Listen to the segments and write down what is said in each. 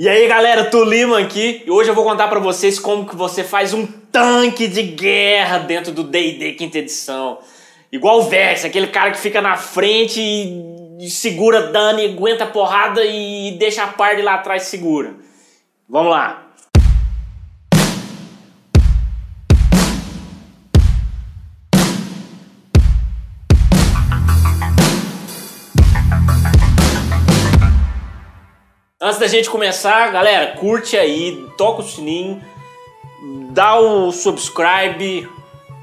E aí galera, Tulima aqui e hoje eu vou contar pra vocês como que você faz um tanque de guerra dentro do D&D quinta edição. Igual o Vex, aquele cara que fica na frente e segura dano e aguenta a porrada e deixa a parte lá atrás segura. Vamos lá. Antes da gente começar, galera, curte aí, toca o sininho, dá o subscribe,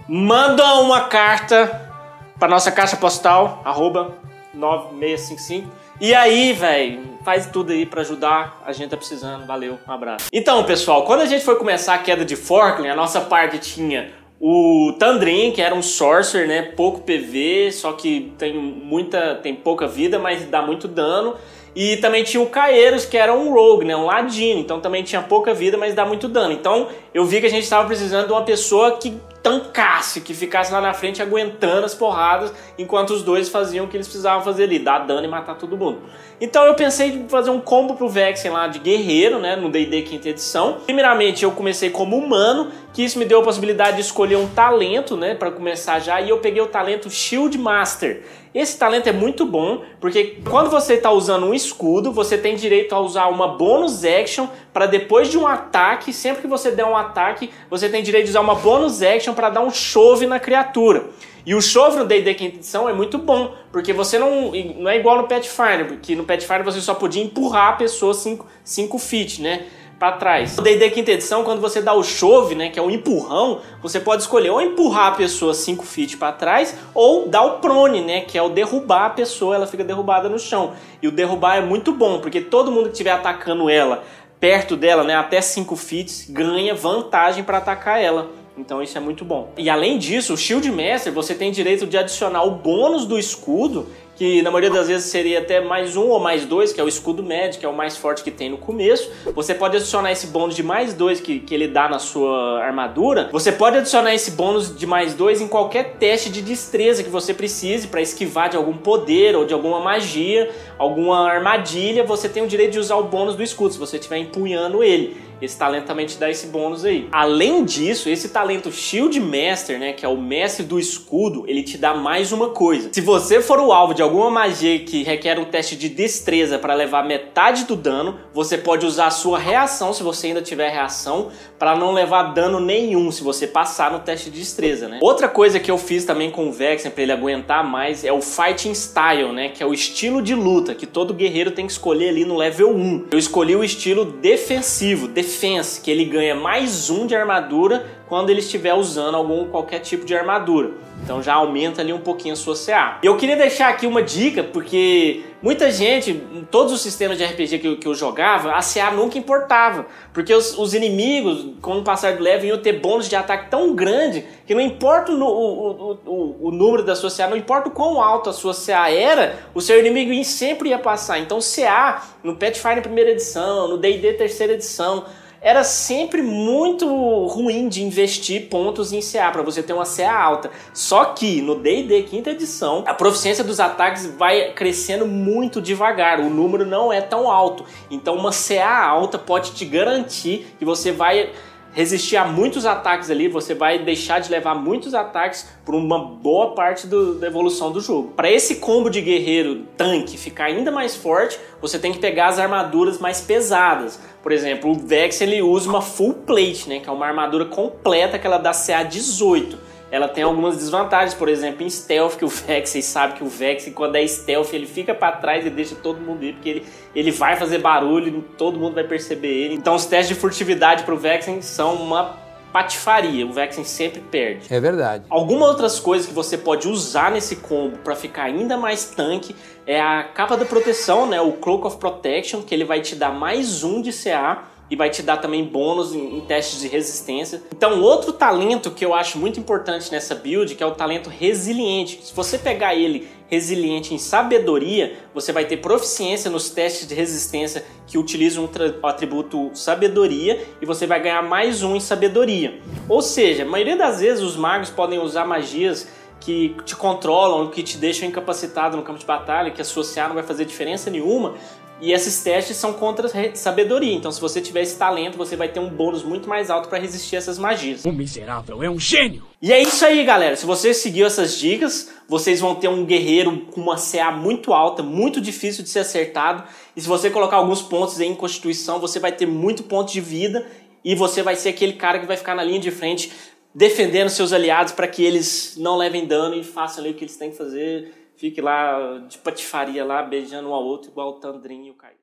manda uma carta para nossa caixa postal, arroba 9655. E aí, velho, faz tudo aí para ajudar, a gente tá precisando. Valeu, um abraço. Então, pessoal, quando a gente foi começar a queda de Forkland, a nossa parte tinha o Tandrin, que era um sorcerer, né, pouco PV, só que tem muita, tem pouca vida, mas dá muito dano. E também tinha o Caeiros, que era um rogue, né? Um ladino. Então também tinha pouca vida, mas dá muito dano. Então eu vi que a gente estava precisando de uma pessoa que tancasse, que ficasse lá na frente aguentando as porradas, enquanto os dois faziam o que eles precisavam fazer ali, dar dano e matar todo mundo. Então eu pensei em fazer um combo pro Vexen lá de guerreiro, né, no D&D quinta edição. Primeiramente eu comecei como humano, que isso me deu a possibilidade de escolher um talento, né, para começar já, e eu peguei o talento Shield Master. Esse talento é muito bom, porque quando você está usando um escudo, você tem direito a usar uma bônus action para depois de um ataque, sempre que você der um ataque, você tem direito de usar uma bônus action para dar um chove na criatura. E o chove no D&D quinta edição é muito bom, porque você não, não é igual no Pathfinder, porque no Pathfinder você só podia empurrar a pessoa 5 feet, né? Para trás. No D&D quinta edição, quando você dá o chove, né, que é o empurrão, você pode escolher ou empurrar a pessoa 5 feet para trás ou dar o prone, né, que é o derrubar a pessoa, ela fica derrubada no chão. E o derrubar é muito bom, porque todo mundo que estiver atacando ela perto dela, né, até 5 feet, ganha vantagem para atacar ela. Então isso é muito bom. E além disso, o Shield Master, você tem direito de adicionar o bônus do escudo que na maioria das vezes seria até mais um ou mais dois, que é o escudo médio, que é o mais forte que tem no começo. Você pode adicionar esse bônus de mais dois que, que ele dá na sua armadura. Você pode adicionar esse bônus de mais dois em qualquer teste de destreza que você precise para esquivar de algum poder ou de alguma magia, alguma armadilha. Você tem o direito de usar o bônus do escudo se você estiver empunhando ele. Esse talento também te dá esse bônus aí. Além disso, esse talento Shield Master, né, que é o mestre do escudo, ele te dá mais uma coisa. Se você for o alvo de alguma magia que requer um teste de destreza para levar metade do dano, você pode usar a sua reação, se você ainda tiver reação, para não levar dano nenhum se você passar no teste de destreza, né? Outra coisa que eu fiz também com o Vexen para ele aguentar mais é o Fighting Style, né, que é o estilo de luta que todo guerreiro tem que escolher ali no level 1. Eu escolhi o estilo defensivo, defense, que ele ganha mais um de armadura quando ele estiver usando algum qualquer tipo de armadura. Então já aumenta ali um pouquinho a sua CA. Eu queria deixar aqui uma dica, porque muita gente, em todos os sistemas de RPG que eu, que eu jogava, a CA nunca importava. Porque os, os, inimigos, com o passar do level, iam ter bônus de ataque tão grande que não importa o, o, o, o número da sua CA, não importa o quão alto a sua CA era, o seu inimigo sempre ia passar. Então CA, no Pathfinder primeira edição, no D&D terceira edição, era sempre muito ruim de investir pontos em CA para você ter uma CA alta. Só que no D&D quinta edição, a proficiência dos ataques vai crescendo muito devagar, o número não é tão alto. Então uma CA alta pode te garantir que você vai resistir a muitos ataques ali, você vai deixar de levar muitos ataques por uma boa parte do, da evolução do jogo. Para esse combo de guerreiro tanque ficar ainda mais forte, você tem que pegar as armaduras mais pesadas. Por exemplo, o Vex ele usa uma full plate, né, que é uma armadura completa que ela dá CA 18 ela tem algumas desvantagens, por exemplo, em stealth, que o Vex, vocês sabem que o Vex, quando é stealth, ele fica para trás e deixa todo mundo ir, porque ele, ele vai fazer barulho, todo mundo vai perceber ele. Então os testes de furtividade pro Vexen são uma patifaria, o Vexen sempre perde. É verdade. Algumas outras coisas que você pode usar nesse combo para ficar ainda mais tanque é a capa da proteção, né, o Cloak of Protection, que ele vai te dar mais um de CA e vai te dar também bônus em, em, testes de resistência. Então, outro talento que eu acho muito importante nessa build, que é o talento resiliente. Se você pegar ele resiliente em sabedoria, você vai ter proficiência nos testes de resistência que utilizam o atributo sabedoria e você vai ganhar mais um em sabedoria. Ou seja, a maioria das vezes os magos podem usar magias que te controlam, que te deixam incapacitado no campo de batalha, que associar não vai fazer diferença nenhuma, E esses testes são contra sabedoria. Então, se você tiver esse talento, você vai ter um bônus muito mais alto para resistir a essas magias. O miserável é um gênio! E é isso aí, galera. Se você seguiu essas dicas, vocês vão ter um guerreiro com uma CA muito alta, muito difícil de ser acertado. E se você colocar alguns pontos em Constituição, você vai ter muito ponto de vida e você vai ser aquele cara que vai ficar na linha de frente defendendo seus aliados para que eles não levem dano e façam ali o que eles têm que fazer fique lá de patifaria lá, beijando um ao outro, igual o Tandrinho e o Caio.